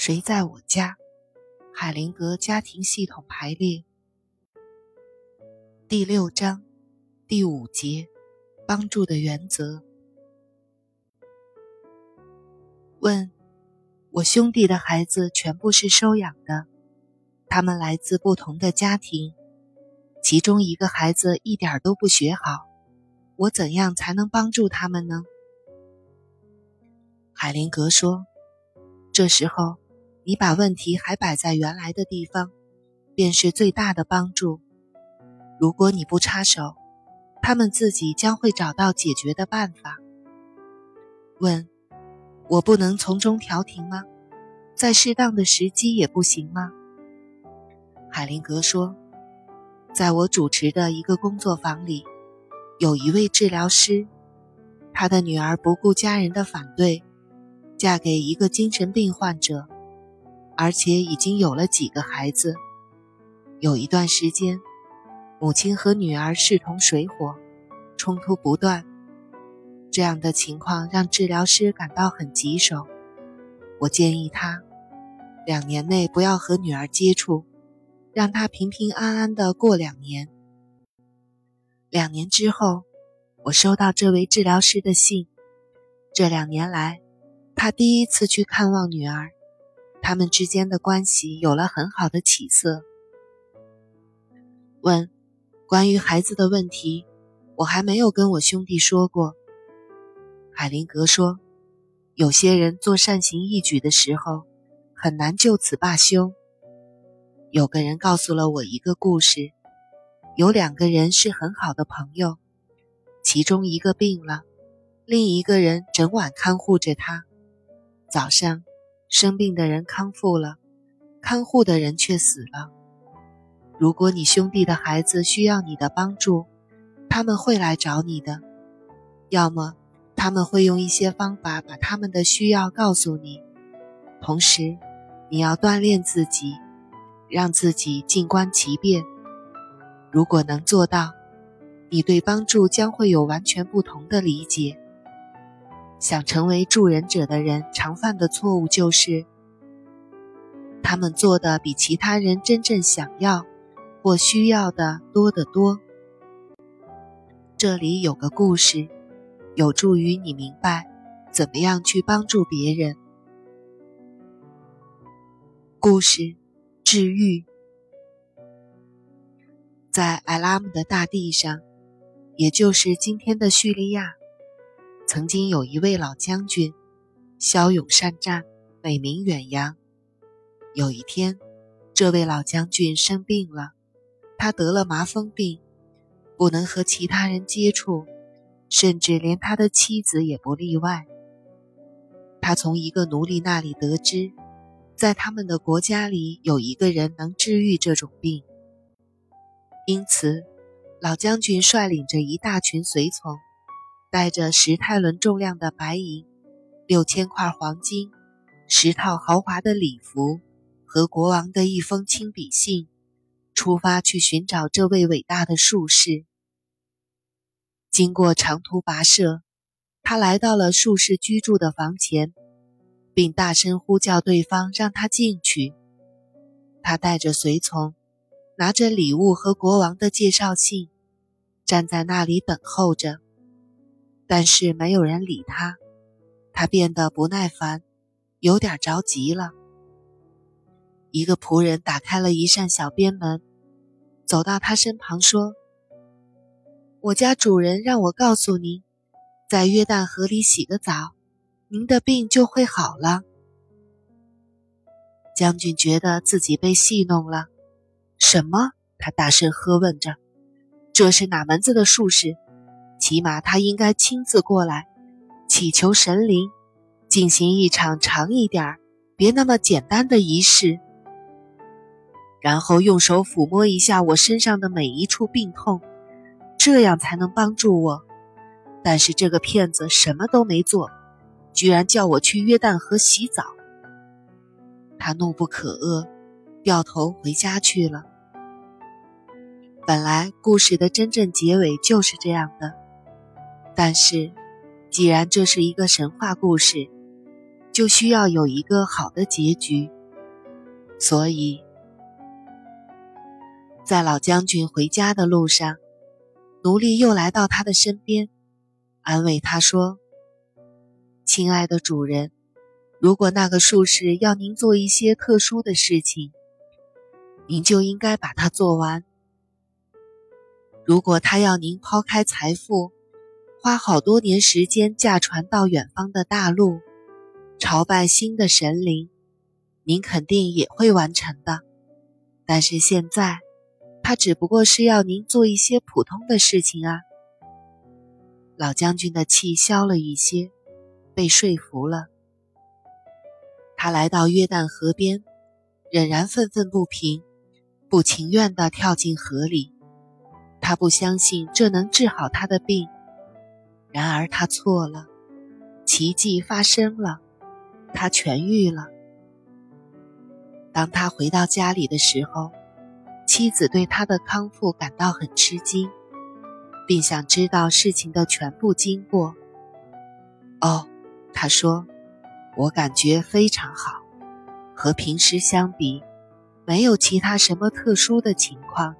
谁在我家？海灵格家庭系统排列第六章第五节：帮助的原则。问：我兄弟的孩子全部是收养的，他们来自不同的家庭，其中一个孩子一点都不学好，我怎样才能帮助他们呢？海灵格说：“这时候。”你把问题还摆在原来的地方，便是最大的帮助。如果你不插手，他们自己将会找到解决的办法。问：我不能从中调停吗？在适当的时机也不行吗？海灵格说：“在我主持的一个工作坊里，有一位治疗师，他的女儿不顾家人的反对，嫁给一个精神病患者。”而且已经有了几个孩子。有一段时间，母亲和女儿势同水火，冲突不断。这样的情况让治疗师感到很棘手。我建议他，两年内不要和女儿接触，让她平平安安的过两年。两年之后，我收到这位治疗师的信。这两年来，他第一次去看望女儿。他们之间的关系有了很好的起色。问：关于孩子的问题，我还没有跟我兄弟说过。海灵格说，有些人做善行义举的时候，很难就此罢休。有个人告诉了我一个故事：有两个人是很好的朋友，其中一个病了，另一个人整晚看护着他。早上。生病的人康复了，看护的人却死了。如果你兄弟的孩子需要你的帮助，他们会来找你的。要么他们会用一些方法把他们的需要告诉你。同时，你要锻炼自己，让自己静观其变。如果能做到，你对帮助将会有完全不同的理解。想成为助人者的人常犯的错误就是，他们做的比其他人真正想要或需要的多得多。这里有个故事，有助于你明白怎么样去帮助别人。故事，治愈，在埃拉姆的大地上，也就是今天的叙利亚。曾经有一位老将军，骁勇善战，美名远扬。有一天，这位老将军生病了，他得了麻风病，不能和其他人接触，甚至连他的妻子也不例外。他从一个奴隶那里得知，在他们的国家里有一个人能治愈这种病，因此，老将军率领着一大群随从。带着十泰伦重量的白银、六千块黄金、十套豪华的礼服和国王的一封亲笔信，出发去寻找这位伟大的术士。经过长途跋涉，他来到了术士居住的房前，并大声呼叫对方让他进去。他带着随从，拿着礼物和国王的介绍信，站在那里等候着。但是没有人理他，他变得不耐烦，有点着急了。一个仆人打开了一扇小边门，走到他身旁说：“我家主人让我告诉您，在约旦河里洗个澡，您的病就会好了。”将军觉得自己被戏弄了。什么？他大声喝问着：“这是哪门子的术士？”起码他应该亲自过来，祈求神灵，进行一场长一点儿、别那么简单的仪式，然后用手抚摸一下我身上的每一处病痛，这样才能帮助我。但是这个骗子什么都没做，居然叫我去约旦河洗澡。他怒不可遏，掉头回家去了。本来故事的真正结尾就是这样的。但是，既然这是一个神话故事，就需要有一个好的结局。所以，在老将军回家的路上，奴隶又来到他的身边，安慰他说：“亲爱的主人，如果那个术士要您做一些特殊的事情，您就应该把它做完。如果他要您抛开财富，花好多年时间驾船到远方的大陆，朝拜新的神灵，您肯定也会完成的。但是现在，他只不过是要您做一些普通的事情啊。老将军的气消了一些，被说服了。他来到约旦河边，仍然愤愤不平，不情愿地跳进河里。他不相信这能治好他的病。然而他错了，奇迹发生了，他痊愈了。当他回到家里的时候，妻子对他的康复感到很吃惊，并想知道事情的全部经过。哦，他说：“我感觉非常好，和平时相比，没有其他什么特殊的情况。